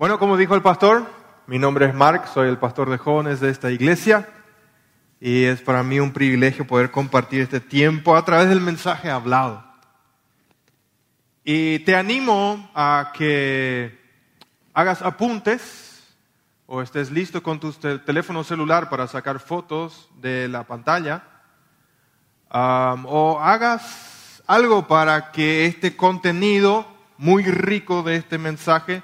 Bueno, como dijo el pastor, mi nombre es Mark, soy el pastor de jóvenes de esta iglesia y es para mí un privilegio poder compartir este tiempo a través del mensaje hablado. Y te animo a que hagas apuntes o estés listo con tu teléfono celular para sacar fotos de la pantalla o hagas algo para que este contenido muy rico de este mensaje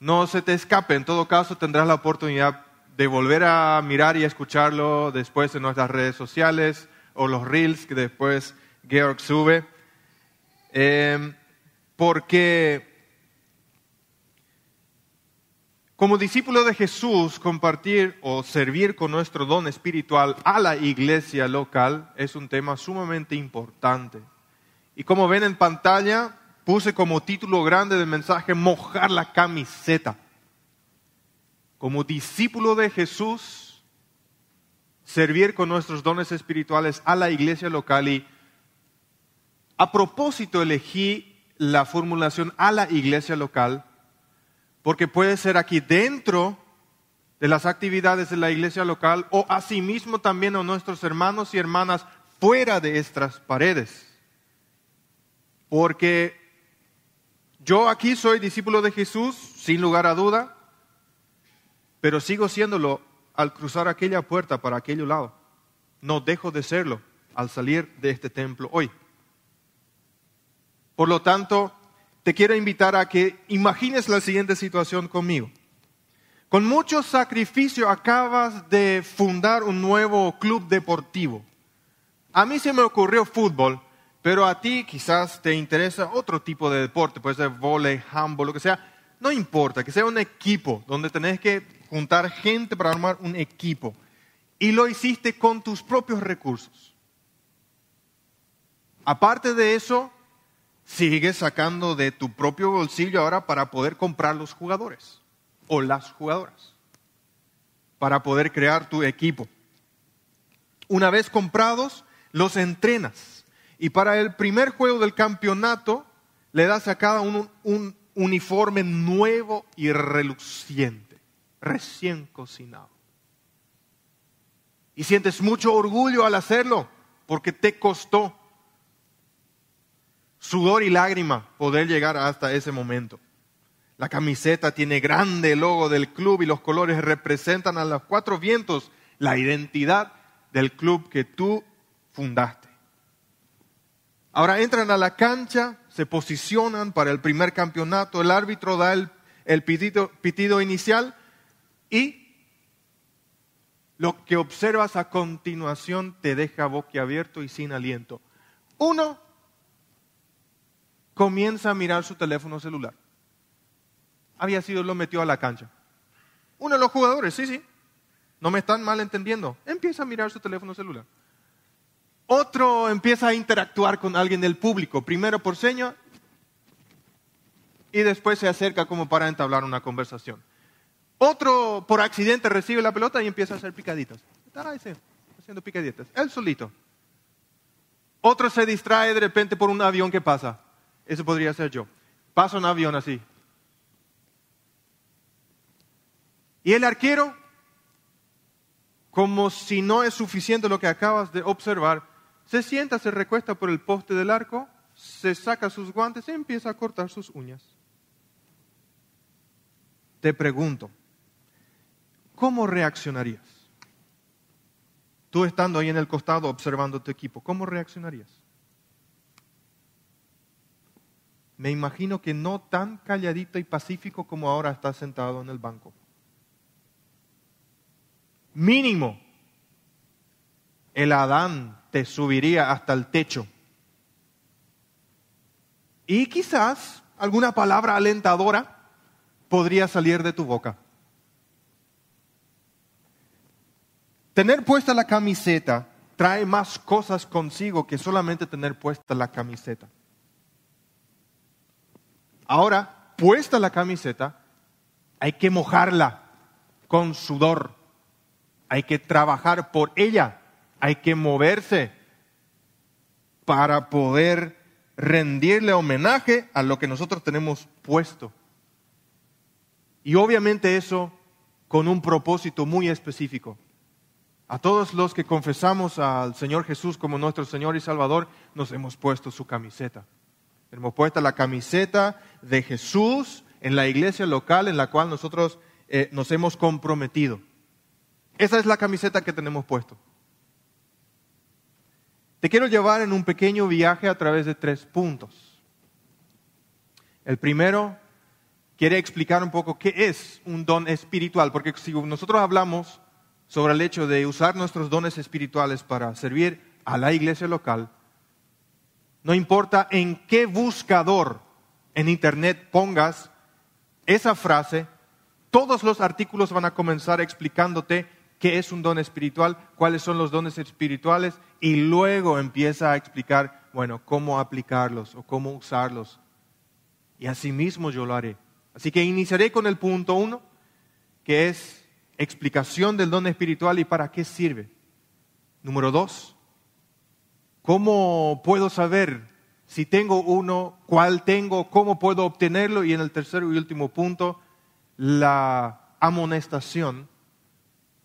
no se te escape. En todo caso, tendrás la oportunidad de volver a mirar y escucharlo después en nuestras redes sociales o los reels que después Georg sube. Em, porque como discípulo de Jesús, compartir o servir con nuestro don espiritual a la iglesia local es un tema sumamente importante. Y como ven en pantalla, puse como título grande del mensaje mojar la camiseta. Como discípulo de Jesús, servir con nuestros dones espirituales a la iglesia local y a propósito elegí la formulación a la iglesia local porque puede ser aquí dentro de las actividades de la iglesia local o asimismo también a nuestros hermanos y hermanas fuera de estas paredes. Porque yo aquí soy discípulo de Jesús, sin lugar a duda, pero sigo siéndolo al cruzar aquella puerta para aquel lado. No dejo de serlo al salir de este templo hoy. Por lo tanto, te quiero invitar a que imagines la siguiente situación conmigo. Con mucho sacrificio acabas de fundar un nuevo club deportivo. A mí se me ocurrió fútbol, pero a ti quizás te interesa otro tipo de deporte, puede ser volei, handball, lo que sea. No importa, que sea un equipo donde tenés que juntar gente para armar un equipo. Y lo hiciste con tus propios recursos. Aparte de eso, sigues sacando de tu propio bolsillo ahora para poder comprar los jugadores o las jugadoras, para poder crear tu equipo. Una vez comprados, los entrenas y para el primer juego del campeonato le das a cada uno un uniforme nuevo y reluciente, recién cocinado. Y sientes mucho orgullo al hacerlo porque te costó sudor y lágrima poder llegar hasta ese momento. La camiseta tiene grande logo del club y los colores representan a los cuatro vientos la identidad del club que tú fundaste. Ahora entran a la cancha, se posicionan para el primer campeonato, el árbitro da el, pitido, pitido inicial y lo que observas a continuación te deja boquiabierto y sin aliento. Uno comienza a mirar su teléfono celular. Había sido, lo metió a la cancha. Uno de los jugadores, sí, sí, no me están mal entendiendo, empieza a mirar su teléfono celular. Otro empieza a interactuar con alguien del público, primero por seña y después se acerca como para entablar una conversación. Otro por accidente recibe la pelota y empieza a hacer picaditas. Está haciendo picaditas, él solito. Otro se distrae de repente por un avión que pasa. Eso podría ser yo. Pasa un avión así. Y el arquero, como si no es suficiente lo que acabas de observar, se sienta, se recuesta por el poste del arco, se saca sus guantes y empieza a cortar sus uñas. Te pregunto, ¿cómo reaccionarías? Tú estando ahí en el costado observando tu equipo, ¿cómo reaccionarías? Me imagino que no tan calladito y pacífico como ahora estás sentado en el banco. Mínimo, el Adán te subiría hasta el techo. Y quizás alguna palabra alentadora podría salir de tu boca. Tener puesta la camiseta trae más cosas consigo que solamente tener puesta la camiseta. Ahora, puesta la camiseta, hay que mojarla con sudor, hay que trabajar por ella hay que moverse para poder rendirle homenaje a lo que nosotros tenemos puesto. Y obviamente eso con un propósito muy específico. A todos los que confesamos al Señor Jesús como nuestro Señor y Salvador, nos hemos puesto su camiseta. Hemos puesto la camiseta de Jesús en la iglesia local en la cual nosotros eh, nos hemos comprometido. Esa es la camiseta que tenemos puesto. Te quiero llevar en un pequeño viaje a través de tres puntos. El primero quiere explicar un poco qué es un don espiritual, porque si nosotros hablamos sobre el hecho de usar nuestros dones espirituales para servir a la iglesia local, no importa en qué buscador en Internet pongas esa frase, todos los artículos van a comenzar explicándote qué es un don espiritual, cuáles son los dones espirituales y luego empieza a explicar, bueno, cómo aplicarlos o cómo usarlos. Y así mismo yo lo haré. Así que iniciaré con el punto uno, que es explicación del don espiritual y para qué sirve. Número dos, ¿cómo puedo saber si tengo uno, cuál tengo, cómo puedo obtenerlo? Y en el tercer y último punto, la amonestación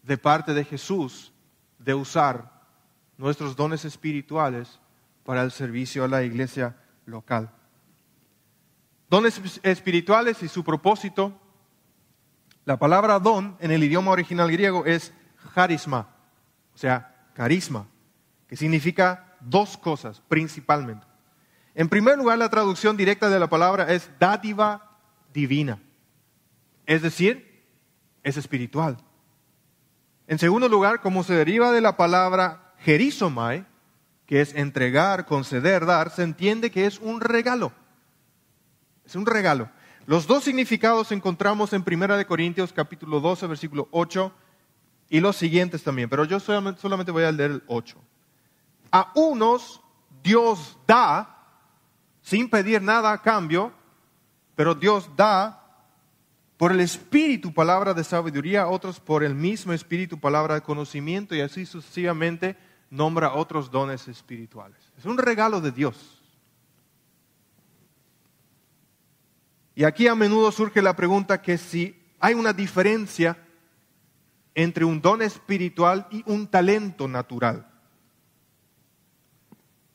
de parte de Jesús de usar nuestros dones espirituales para el servicio a la iglesia local. Dones espirituales y su propósito. La palabra don en el idioma original griego es charisma, o sea, carisma, que significa dos cosas principalmente. En primer lugar, la traducción directa de la palabra es dádiva divina, es decir, es espiritual. En segundo lugar, como se deriva de la palabra gerisomai, que es entregar, conceder, dar, se entiende que es un regalo. Es un regalo. Los dos significados encontramos en 1 Corintios capítulo 12, versículo 8 y los siguientes también, pero yo solamente, solamente voy a leer el 8. A unos Dios da sin pedir nada a cambio, pero Dios da por el Espíritu palabra de sabiduría, otros por el mismo Espíritu palabra de conocimiento y así sucesivamente nombra otros dones espirituales. Es un regalo de Dios. Y aquí a menudo surge la pregunta que si hay una diferencia entre un don espiritual y un talento natural.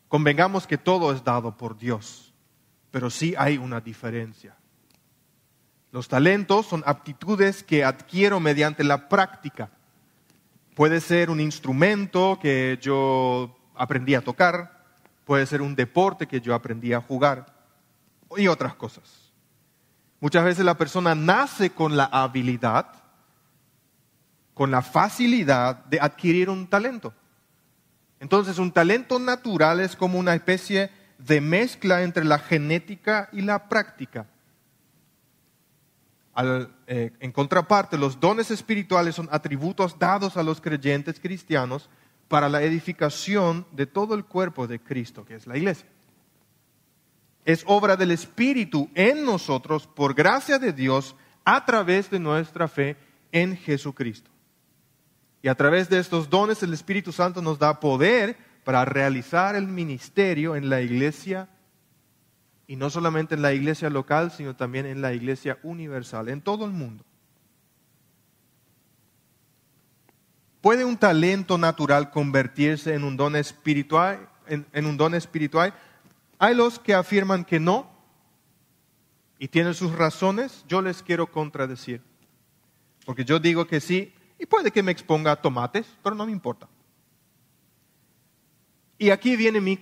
Convengamos que todo es dado por Dios, pero sí hay una diferencia. Los talentos son aptitudes que adquiero mediante la práctica. Puede ser un instrumento que yo aprendí a tocar, puede ser un deporte que yo aprendí a jugar y otras cosas. Muchas veces la persona nace con la habilidad, con la facilidad de adquirir un talento. Entonces un talento natural es como una especie de mezcla entre la genética y la práctica. Eh, en contraparte, los dones espirituales son atributos dados a los creyentes cristianos para la edificación de todo el cuerpo de Cristo, que es la iglesia. Es obra del Espíritu en nosotros, por gracia de Dios, a través de nuestra fe en Jesucristo. Y a través de estos dones el Espíritu Santo nos da poder para realizar el ministerio en la iglesia y no solamente en la iglesia local, sino también en la iglesia universal, en todo el mundo. ¿Puede un talento natural convertirse en un don espiritual? En, un don espiritual? Hay los que afirman que no y tienen sus razones. Yo les quiero contradecir. Porque yo digo que sí y puede que me exponga a tomates, pero no me importa. Y aquí viene mi,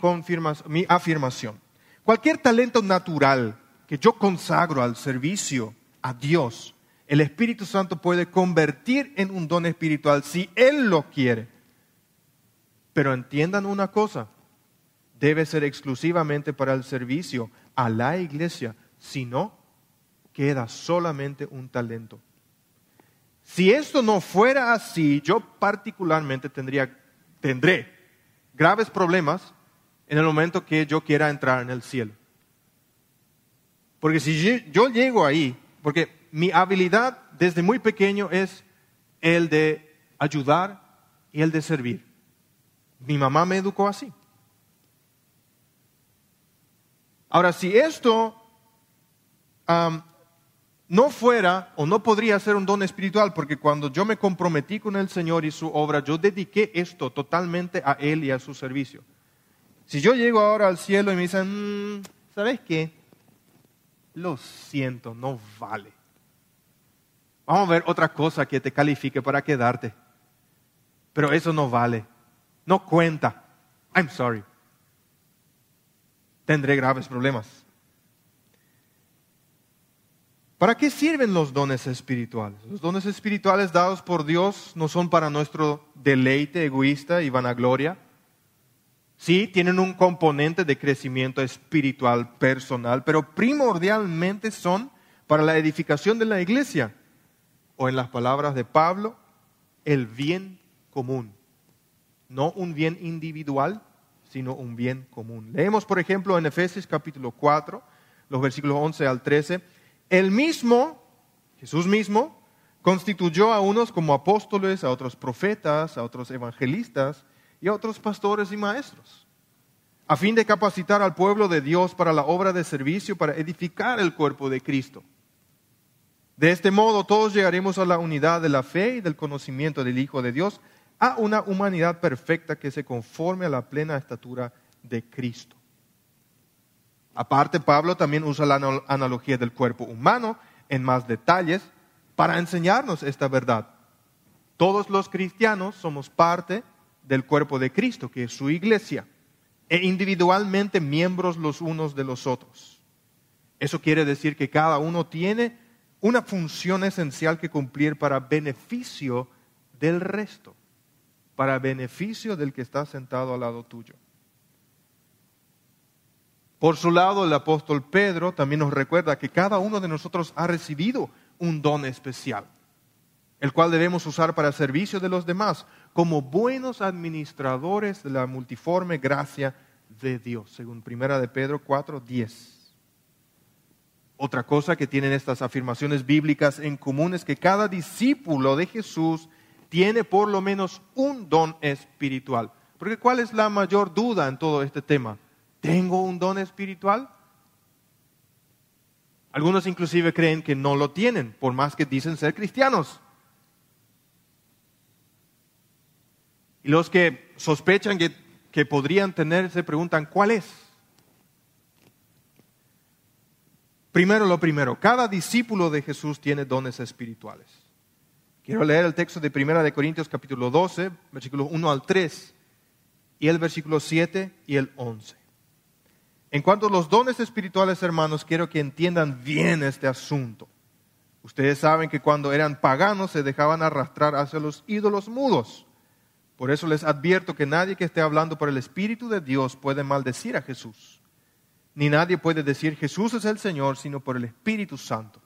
mi afirmación. Cualquier talento natural que yo consagro al servicio a Dios, el Espíritu Santo puede convertir en un don espiritual si Él lo quiere. Pero entiendan una cosa, debe ser exclusivamente para el servicio a la iglesia, si no, queda solamente un talento. Si esto no fuera así, yo particularmente tendría, tendré graves problemas en el momento que yo quiera entrar en el cielo. Porque si yo llego ahí, porque mi habilidad desde muy pequeño es el de ayudar y el de servir. Mi mamá me educó así. Ahora, si esto no fuera o no podría ser un don espiritual, porque cuando yo me comprometí con el Señor y su obra, yo dediqué esto totalmente a Él y a su servicio. Si yo llego ahora al cielo y me dicen, mm, ¿sabes qué? Lo siento, no vale. Vamos a ver otra cosa que te califique para quedarte. Pero eso no vale. No cuenta. I'm sorry. Tendré graves problemas. ¿Para qué sirven los dones espirituales? Los dones espirituales dados por Dios no son para nuestro deleite egoísta y vanagloria. Sí, tienen un componente de crecimiento espiritual personal, pero primordialmente son para la edificación de la iglesia, o en las palabras de Pablo, el bien común. No un bien individual, sino un bien común. Leemos, por ejemplo, en Efesios capítulo 4, los versículos 11 al 13 él mismo, Jesús mismo, constituyó a unos como apóstoles, a otros profetas, a otros evangelistas y a otros pastores y maestros, a fin de capacitar al pueblo de Dios para la obra de servicio, para edificar el cuerpo de Cristo. De este modo todos llegaremos a la unidad de la fe y del conocimiento del Hijo de Dios, a una humanidad perfecta que se conforme a la plena estatura de Cristo. Aparte, Pablo también usa la analogía del cuerpo humano en más detalles para enseñarnos esta verdad. Todos los cristianos somos parte del cuerpo de Cristo, que es su iglesia, e individualmente miembros los unos de los otros. Eso quiere decir que cada uno tiene una función esencial que cumplir para beneficio del resto, para beneficio del que está sentado al lado tuyo. Por su lado, el apóstol Pedro también nos recuerda que cada uno de nosotros ha recibido un don especial, el cual debemos usar para servicio de los demás, como buenos administradores de la multiforme gracia de Dios, según Primera de Pedro 4, 10. Otra cosa que tienen estas afirmaciones bíblicas en común es que cada discípulo de Jesús tiene por lo menos un don espiritual. Porque ¿cuál es la mayor duda en todo este tema? ¿Tengo un don espiritual? Algunos inclusive creen que no lo tienen, por más que dicen ser cristianos. Y los que sospechan que, que podrían tener se preguntan, ¿cuál es? Primero lo primero, cada discípulo de Jesús tiene dones espirituales. Quiero leer el texto de Primera de Corintios capítulo 12, versículos 1 al 3, y el versículo 7 y el 11. En cuanto a los dones espirituales, hermanos, quiero que entiendan bien este asunto. Ustedes saben que cuando eran paganos se dejaban arrastrar hacia los ídolos mudos. Por eso les advierto que nadie que esté hablando por el Espíritu de Dios puede maldecir a Jesús. Ni nadie puede decir Jesús es el Señor, sino por el Espíritu Santo.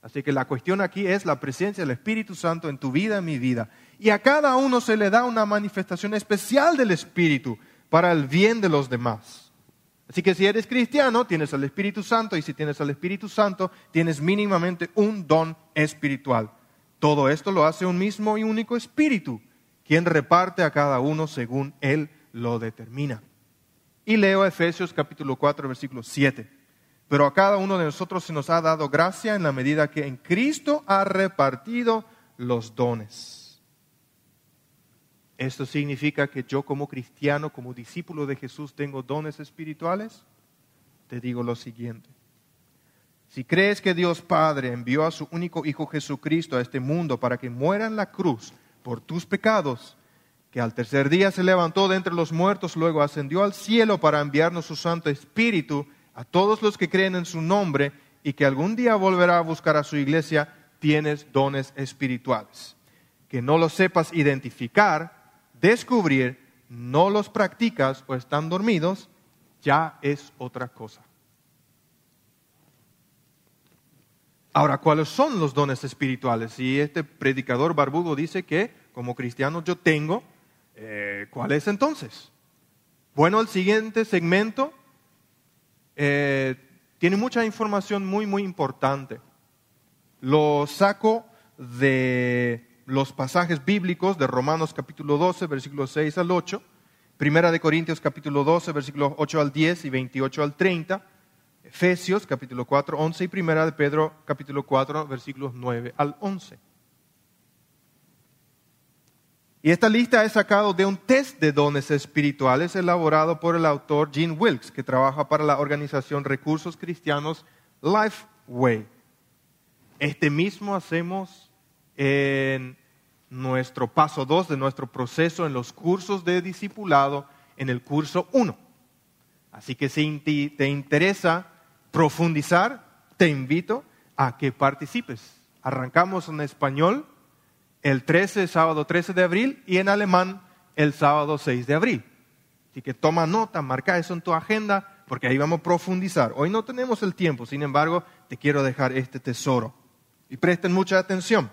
Así que la cuestión aquí es la presencia del Espíritu Santo en tu vida, en mi vida. Y a cada uno se le da una manifestación especial del Espíritu para el bien de los demás. Así que si eres cristiano, tienes al Espíritu Santo y si tienes al Espíritu Santo, tienes mínimamente un don espiritual. Todo esto lo hace un mismo y único Espíritu, quien reparte a cada uno según Él lo determina. Y leo Efesios capítulo 4, versículo 7. Pero a cada uno de nosotros se nos ha dado gracia en la medida que en Cristo ha repartido los dones. ¿Esto significa que yo como cristiano, como discípulo de Jesús, tengo dones espirituales? Te digo lo siguiente. Si crees que Dios Padre envió a su único Hijo Jesucristo a este mundo para que muera en la cruz por tus pecados, que al tercer día se levantó de entre los muertos, luego ascendió al cielo para enviarnos su Santo Espíritu a todos los que creen en su nombre y que algún día volverá a buscar a su iglesia, tienes dones espirituales. Que no lo sepas identificar, descubrir, no los practicas o están dormidos, ya es otra cosa. Ahora, ¿cuáles son los dones espirituales? Si este predicador barbudo dice que como cristiano yo tengo, eh, ¿cuál es entonces? Bueno, el siguiente segmento eh, tiene mucha información muy, muy importante. Lo saco de los pasajes bíblicos de Romanos capítulo 12, versículos 6 al 8, Primera de Corintios capítulo 12, versículos 8 al 10 y 28 al 30, Efesios capítulo 4, 11 y primera de Pedro capítulo 4, versículos 9 al 11. Y esta lista es sacado de un test de dones espirituales elaborado por el autor Gene Wilkes, que trabaja para la organización Recursos Cristianos Lifeway. Este mismo hacemos en nuestro paso 2 de nuestro proceso en los cursos de discipulado en el curso 1. Así que si te interesa profundizar, te invito a que participes. Arrancamos en español el 13, sábado 13 de abril, y en alemán el sábado 6 de abril. Así que toma nota, marca eso en tu agenda, porque ahí vamos a profundizar. Hoy no tenemos el tiempo, sin embargo, te quiero dejar este tesoro. Y presten mucha atención.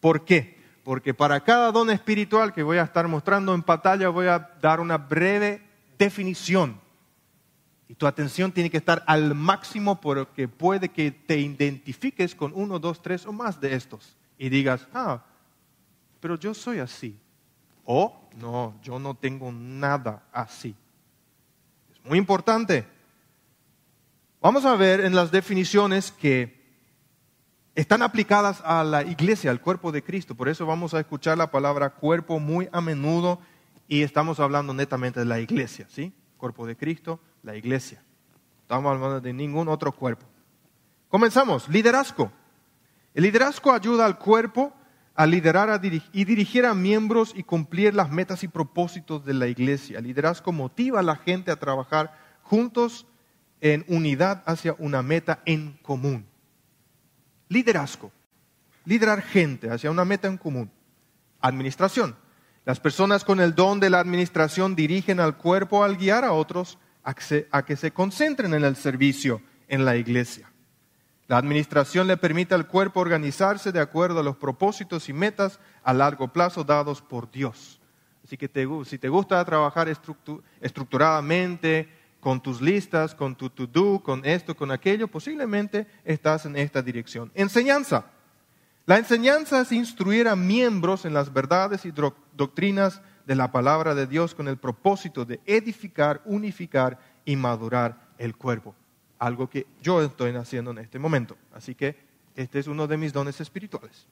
¿Por qué? Porque para cada don espiritual que voy a estar mostrando en pantalla voy a dar una breve definición. Y tu atención tiene que estar al máximo porque puede que te identifiques con uno, dos, tres o más de estos. Y digas, ah, pero yo soy así. O no, yo no tengo nada así. Es muy importante. Vamos a ver en las definiciones que están aplicadas a la iglesia, al cuerpo de Cristo. Por eso vamos a escuchar la palabra cuerpo muy a menudo y estamos hablando netamente de la iglesia, ¿sí? Cuerpo de Cristo, la iglesia. Estamos hablando de ningún otro cuerpo. Comenzamos. Liderazgo. El liderazgo ayuda al cuerpo a liderar y dirigir a miembros y cumplir las metas y propósitos de la iglesia. El liderazgo motiva a la gente a trabajar juntos en unidad hacia una meta en común. Liderazgo. Liderar gente hacia una meta en común. Administración. Las personas con el don de la administración dirigen al cuerpo al guiar a otros a que se concentren en el servicio en la iglesia. La administración le permite al cuerpo organizarse de acuerdo a los propósitos y metas a largo plazo dados por Dios. Así que si te gusta trabajar estructuradamente, con tus listas, con tu to-do, con esto, con aquello, posiblemente estás en esta dirección. Enseñanza. La enseñanza es instruir a miembros en las verdades y doctrinas de la palabra de Dios con el propósito de edificar, unificar y madurar el cuerpo algo que yo estoy haciendo en este momento. Así que este es uno de mis dones espirituales.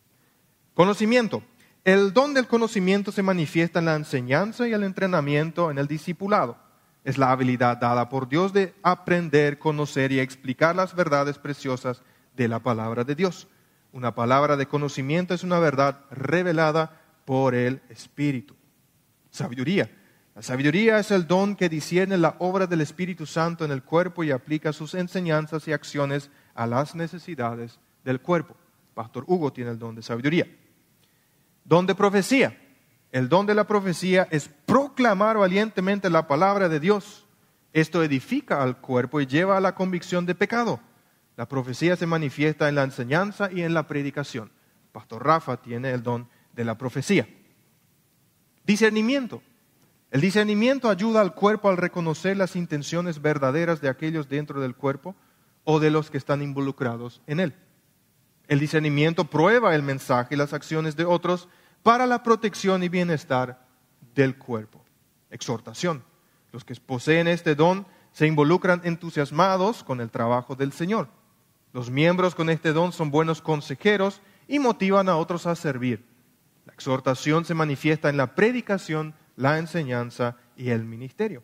Conocimiento. El don del conocimiento se manifiesta en la enseñanza y el entrenamiento en el discipulado. Es la habilidad dada por Dios de aprender, conocer y explicar las verdades preciosas de la palabra de Dios. Una palabra de conocimiento es una verdad revelada por el Espíritu. Sabiduría. La sabiduría es el don que discierne la obra del Espíritu Santo en el cuerpo y aplica sus enseñanzas y acciones a las necesidades del cuerpo. Pastor Hugo tiene el don de sabiduría. Don de profecía. El don de la profecía es proclamar valientemente la palabra de Dios. Esto edifica al cuerpo y lleva a la convicción de pecado. La profecía se manifiesta en la enseñanza y en la predicación. Pastor Rafa tiene el don de la profecía. Discernimiento. El discernimiento ayuda al cuerpo al reconocer las intenciones verdaderas de aquellos dentro del cuerpo o de los que están involucrados en él. El discernimiento prueba el mensaje y las acciones de otros para la protección y bienestar del cuerpo. Exhortación. Los que poseen este don se involucran entusiasmados con el trabajo del Señor. Los miembros con este don son buenos consejeros y motivan a otros a servir. La exhortación se manifiesta en la predicación la enseñanza y el ministerio.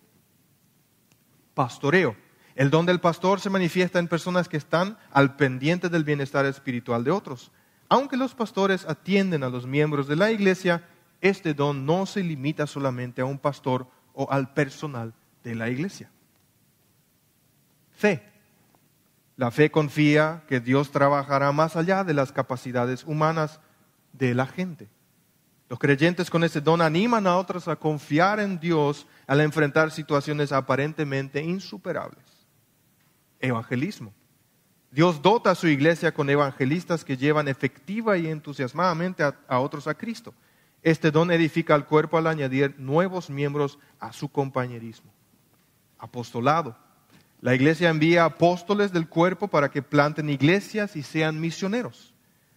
Pastoreo. El don del pastor se manifiesta en personas que están al pendiente del bienestar espiritual de otros. Aunque los pastores atienden a los miembros de la iglesia, este don no se limita solamente a un pastor o al personal de la iglesia. Fe. La fe confía que Dios trabajará más allá de las capacidades humanas de la gente. Los creyentes con ese don animan a otros a confiar en Dios al enfrentar situaciones aparentemente insuperables. Evangelismo. Dios dota a su iglesia con evangelistas que llevan efectiva y entusiasmadamente a, otros a Cristo. Este don edifica al cuerpo al añadir nuevos miembros a su compañerismo. Apostolado. La iglesia envía apóstoles del cuerpo para que planten iglesias y sean misioneros.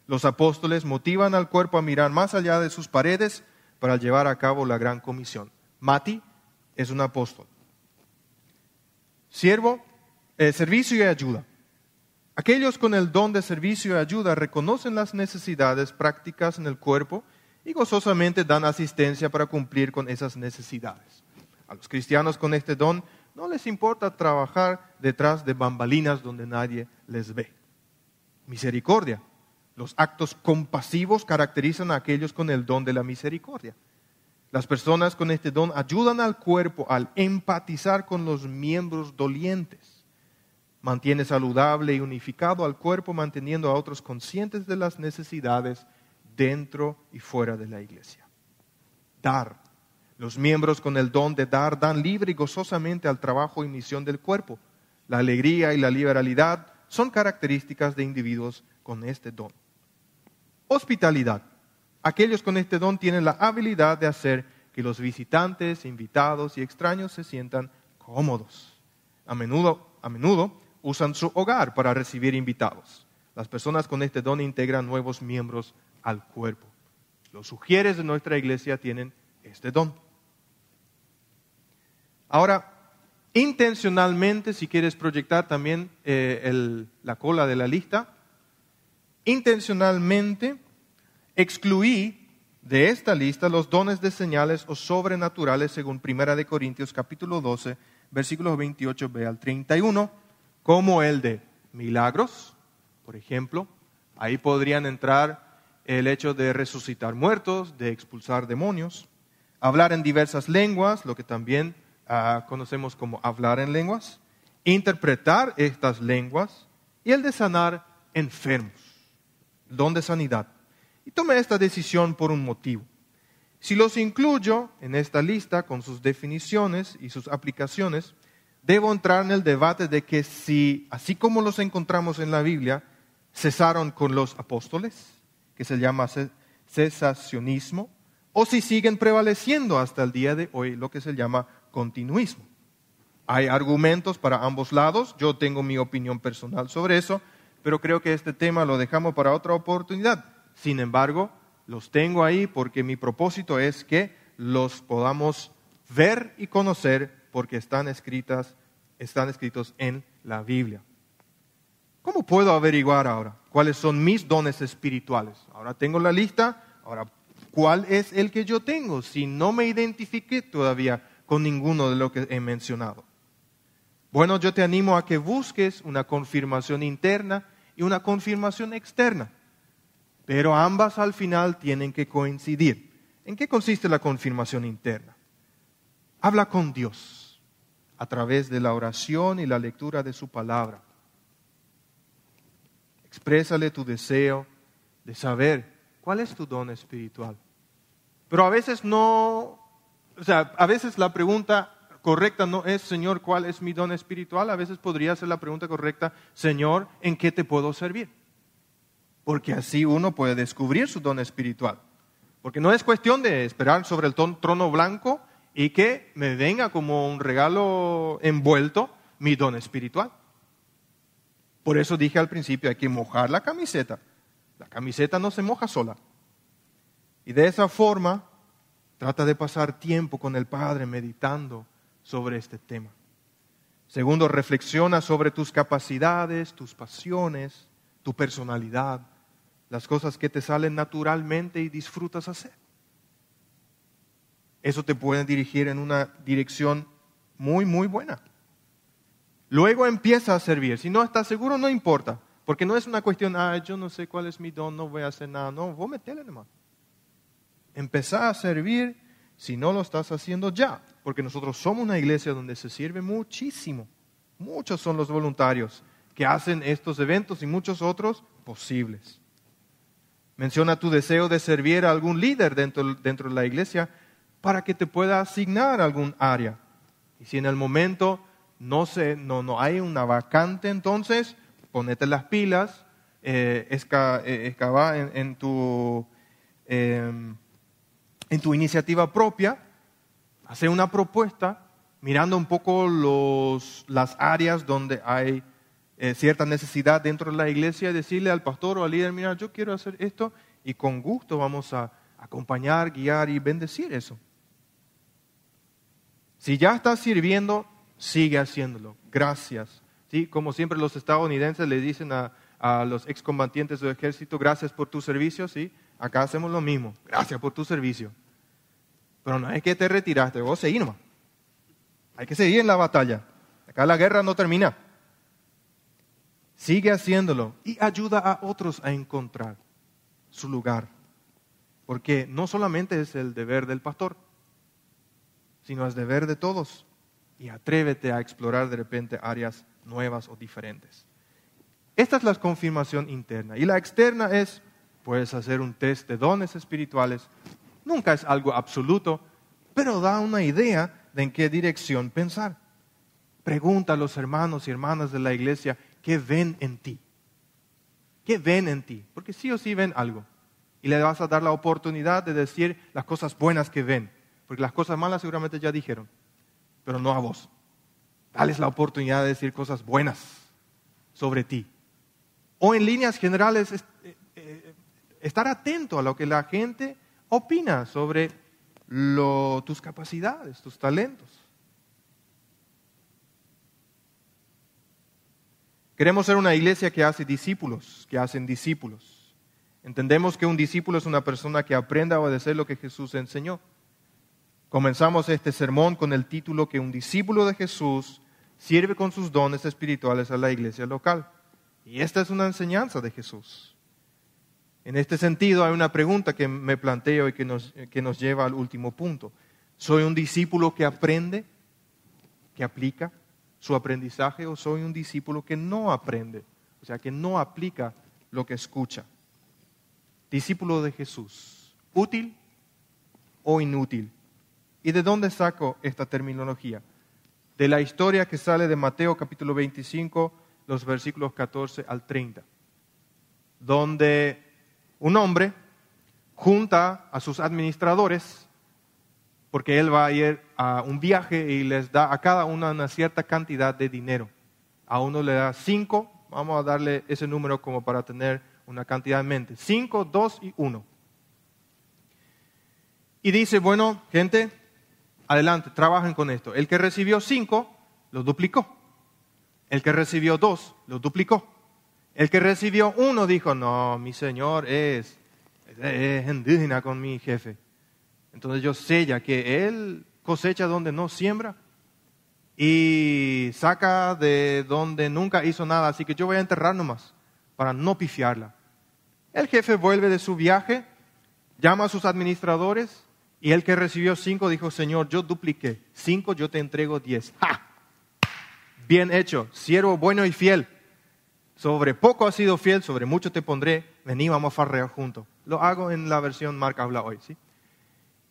Los apóstoles motivan al cuerpo a mirar más allá de sus paredes para llevar a cabo la gran comisión. Mati es un apóstol. Siervo eh, servicio y ayuda. Aquellos con el don de servicio y ayuda reconocen las necesidades prácticas en el cuerpo y gozosamente dan asistencia para cumplir con esas necesidades. A los cristianos con este don no les importa trabajar detrás de bambalinas donde nadie les ve. Misericordia. Los actos compasivos caracterizan a aquellos con el don de la misericordia. Las personas con este don ayudan al cuerpo al empatizar con los miembros dolientes. Mantiene saludable y unificado al cuerpo, manteniendo a otros conscientes de las necesidades dentro y fuera de la iglesia. Dar. Los miembros con el don de dar dan libre y gozosamente al trabajo y misión del cuerpo. La alegría y la liberalidad son características de individuos con este don. Hospitalidad. Aquellos con este don tienen la habilidad de hacer que los visitantes, invitados y extraños se sientan cómodos. A menudo, a menudo usan su hogar para recibir invitados. Las personas con este don integran nuevos miembros al cuerpo. Los sugieres de nuestra iglesia tienen este don. Ahora, intencionalmente, si quieres proyectar también eh, la cola de la lista, intencionalmente excluí de esta lista los dones de señales o sobrenaturales según Primera de Corintios capítulo 12, versículos 28b al 31, como el de milagros, por ejemplo. Ahí podrían entrar el hecho de resucitar muertos, de expulsar demonios, hablar en diversas lenguas, lo que también ah, conocemos como hablar en lenguas, interpretar estas lenguas y el de sanar enfermos, don de sanidad. Y tomé esta decisión por un motivo. Si los incluyo en esta lista con sus definiciones y sus aplicaciones, debo entrar en el debate de que si, así como los encontramos en la Biblia, cesaron con los apóstoles, que se llama cesacionismo, o si siguen prevaleciendo hasta el día de hoy lo que se llama continuismo. Hay argumentos para ambos lados, yo tengo mi opinión personal sobre eso, pero creo que este tema lo dejamos para otra oportunidad. Sin embargo, los tengo ahí porque mi propósito es que los podamos ver y conocer porque están escritas, están escritos en la Biblia. ¿Cómo puedo averiguar ahora cuáles son mis dones espirituales? Ahora tengo la lista, ahora, ¿cuál es el que yo tengo? Si no me identifiqué todavía con ninguno de lo que he mencionado. Bueno, yo te animo a que busques una confirmación interna y una confirmación externa, pero ambas al final tienen que coincidir. ¿En qué consiste la confirmación interna? Habla con Dios a través de la oración y la lectura de su palabra. Exprésale tu deseo de saber cuál es tu don espiritual. Pero a veces no, o sea, a veces la pregunta correcta no es, Señor, ¿cuál es mi don espiritual? A veces podría ser la pregunta correcta, Señor, ¿en qué te puedo servir? Porque así uno puede descubrir su don espiritual. Porque no es cuestión de esperar sobre el trono blanco y que me venga como un regalo envuelto mi don espiritual. Por eso dije al principio, hay que mojar la camiseta. La camiseta no se moja sola. Y de esa forma, trata de pasar tiempo con el Padre meditando sobre este tema. Segundo, reflexiona sobre tus capacidades, tus pasiones, tu personalidad, las cosas que te salen naturalmente y disfrutas hacer. Eso te puede dirigir en una dirección muy, muy buena. Luego empieza a servir. Si no estás seguro, no importa. Porque no es una cuestión, ah, yo no sé cuál es mi don, no voy a hacer nada. No, vos metele nomás. Empezá a servir si no lo estás haciendo ya. Porque nosotros somos una iglesia donde se sirve muchísimo. Muchos son los voluntarios que hacen estos eventos y muchos otros posibles. Menciona tu deseo de servir a algún líder dentro, dentro de la iglesia para que te pueda asignar algún área. Y si en el momento no, se, no, no hay una vacante, entonces ponete las pilas, eh, eh en, tu, em, en tu iniciativa propia, hace una propuesta mirando un poco los, las áreas donde hay eh, cierta necesidad dentro de la iglesia, decirle al pastor o al líder, mira, yo quiero hacer esto y con gusto vamos a acompañar, guiar y bendecir eso. Si ya estás sirviendo, sigue haciéndolo. Gracias ¿sí? Como siempre los estadounidenses le dicen a, a los excombatientes del ejército, gracias por tu servicio, ¿sí? Acá hacemos lo mismo, gracias por tu servicio. Pero no es que te retiraste, vos seguís nomás. Hay que seguir en la batalla. Acá la guerra no termina. Sigue haciéndolo y ayuda a otros a encontrar su lugar. Porque no solamente es el deber del pastor, sino es deber de todos. Y atrévete a explorar de repente áreas nuevas o diferentes. Esta es la confirmación interna. Y la externa es, puedes hacer un test de dones espirituales. Nunca es algo absoluto, pero da una idea de en qué dirección pensar. Pregunta a los hermanos y hermanas de la iglesia, ¿qué ven en ti? ¿Qué ven en ti? Porque sí o sí ven algo. Y le vas a dar la oportunidad de decir las cosas buenas que ven. Porque las cosas malas seguramente ya dijeron, pero no a vos. Dales la oportunidad de decir cosas buenas sobre ti o en líneas generales eh, eh, estar atento a lo que la gente opina sobre tus capacidades, tus talentos. Queremos ser una iglesia que hace discípulos, que hacen discípulos. Entendemos que un discípulo es una persona que aprende a obedecer lo que Jesús enseñó. Comenzamos este sermón con el título que un discípulo de Jesús sirve con sus dones espirituales a la iglesia local. Y esta es una enseñanza de Jesús. En este sentido, hay una pregunta que me planteo y que nos, que nos lleva al último punto. ¿Soy un discípulo que aprende, que aplica su aprendizaje o soy un discípulo que no aprende, o sea, que no aplica lo que escucha? Discípulo de Jesús, ¿útil o inútil? ¿Y de dónde saco esta terminología? De la historia que sale de Mateo capítulo 25 los versículos 14 al 30, donde un hombre junta a sus administradores porque él va a ir a un viaje y les da a cada uno una cierta cantidad de dinero. A uno le da cinco, vamos a darle ese número como para tener una cantidad en mente. Cinco, dos y uno. Y dice, bueno, gente, adelante, trabajen con esto. El que recibió cinco, lo duplicó. El que recibió dos, lo duplicó. El que recibió uno dijo, no, mi señor es, es indígena con mi jefe. Entonces yo sé ya que él cosecha donde no siembra y saca de donde nunca hizo nada, así que yo voy a enterrar nomás para no pifiarla. El jefe vuelve de su viaje, llama a sus administradores y el que recibió cinco dijo, Señor, yo dupliqué, cinco yo te entrego diez. ¡Ja! bien hecho, siervo bueno y fiel. Sobre poco has sido fiel, sobre mucho te pondré, vení, vamos a farrear juntos. Lo hago en la versión Mark habla hoy, ¿sí?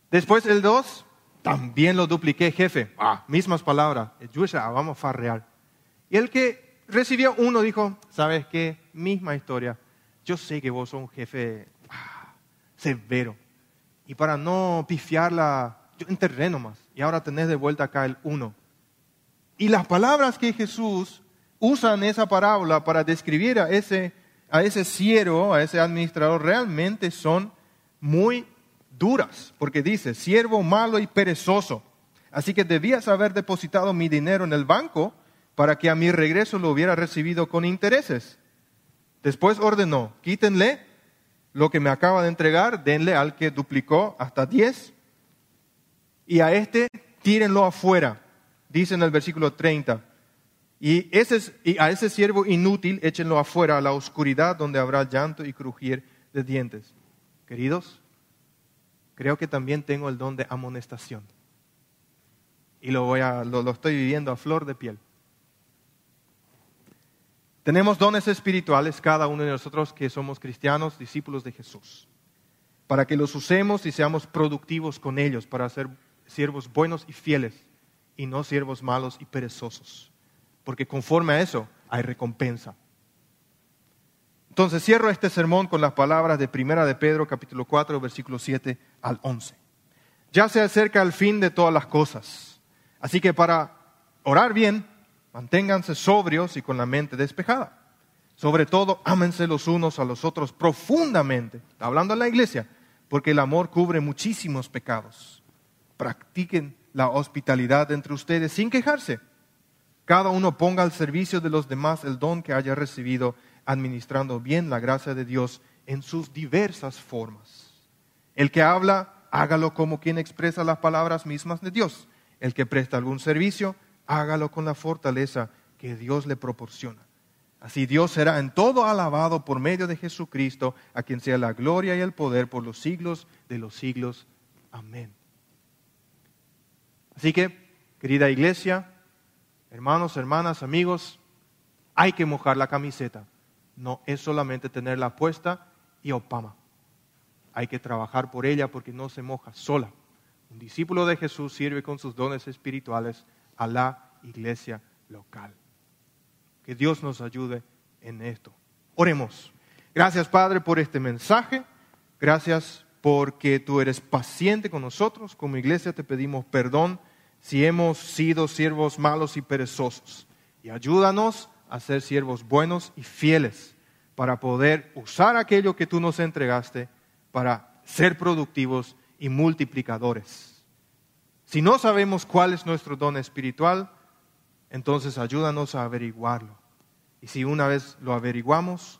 Después el 2, también lo dupliqué, jefe. Ah, mismas palabras, vamos a farrear. Y el que recibió uno dijo, ¿sabes qué? Misma historia. Yo sé que vos sos un jefe ah, severo. Y para no pifiarla, yo enterré nomás. Y ahora tenés de vuelta acá el uno. Y las palabras que Jesús usa en esa parábola para describir a ese, a ese siervo, a ese administrador, realmente son muy duras, porque dice, siervo malo y perezoso. Así que debías haber depositado mi dinero en el banco para que a mi regreso lo hubiera recibido con intereses. Después ordenó, quítenle lo que me acaba de entregar, denle al que duplicó hasta diez, y a este tírenlo afuera dice en el versículo 30, y, a ese siervo inútil échenlo afuera a la oscuridad donde habrá llanto y crujir de dientes. Queridos, creo que también tengo el don de amonestación. Y lo, voy a, lo estoy viviendo a flor de piel. Tenemos dones espirituales, cada uno de nosotros que somos cristianos, discípulos de Jesús, para que los usemos y seamos productivos con ellos, para ser siervos buenos y fieles y no siervos malos y perezosos, porque conforme a eso hay recompensa. Entonces cierro este sermón con las palabras de Primera de Pedro, capítulo 4, versículo 7 al 11. Ya se acerca el fin de todas las cosas, así que para orar bien, manténganse sobrios y con la mente despejada. Sobre todo, ámense los unos a los otros profundamente, hablando en la iglesia, porque el amor cubre muchísimos pecados. Practiquen la hospitalidad entre ustedes sin quejarse. Cada uno ponga al servicio de los demás el don que haya recibido, administrando bien la gracia de Dios en sus diversas formas. El que habla, hágalo como quien expresa las palabras mismas de Dios. El que presta algún servicio, hágalo con la fortaleza que Dios le proporciona. Así Dios será en todo alabado por medio de Jesucristo, a quien sea la gloria y el poder por los siglos de los siglos. Amén. Así que, querida iglesia, hermanos, hermanas, amigos, hay que mojar la camiseta. No es solamente tenerla puesta y opama. Hay que trabajar por ella porque no se moja sola. Un discípulo de Jesús sirve con sus dones espirituales a la iglesia local. Que Dios nos ayude en esto. Oremos. Gracias Padre por este mensaje. Gracias porque tú eres paciente con nosotros. Como iglesia te pedimos perdón si hemos sido siervos malos y perezosos. Y ayúdanos a ser siervos buenos y fieles para poder usar aquello que tú nos entregaste para ser productivos y multiplicadores. Si no sabemos cuál es nuestro don espiritual, entonces ayúdanos a averiguarlo. Y si una vez lo averiguamos,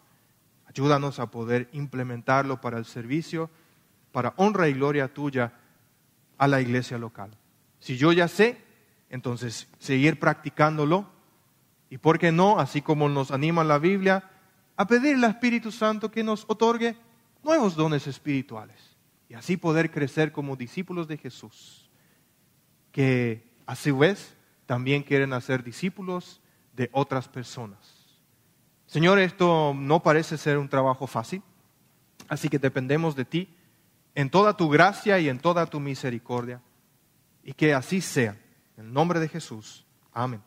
ayúdanos a poder implementarlo para el servicio, para honra y gloria tuya a la iglesia local. Si yo ya sé, entonces seguir practicándolo. Y por qué no, así como nos anima la Biblia, a pedirle al Espíritu Santo que nos otorgue nuevos dones espirituales. Y así poder crecer como discípulos de Jesús. Que a su vez también quieren hacer discípulos de otras personas. Señor, esto no parece ser un trabajo fácil, así que dependemos de ti en toda tu gracia y en toda tu misericordia, y que así sea. En nombre de Jesús. Amén.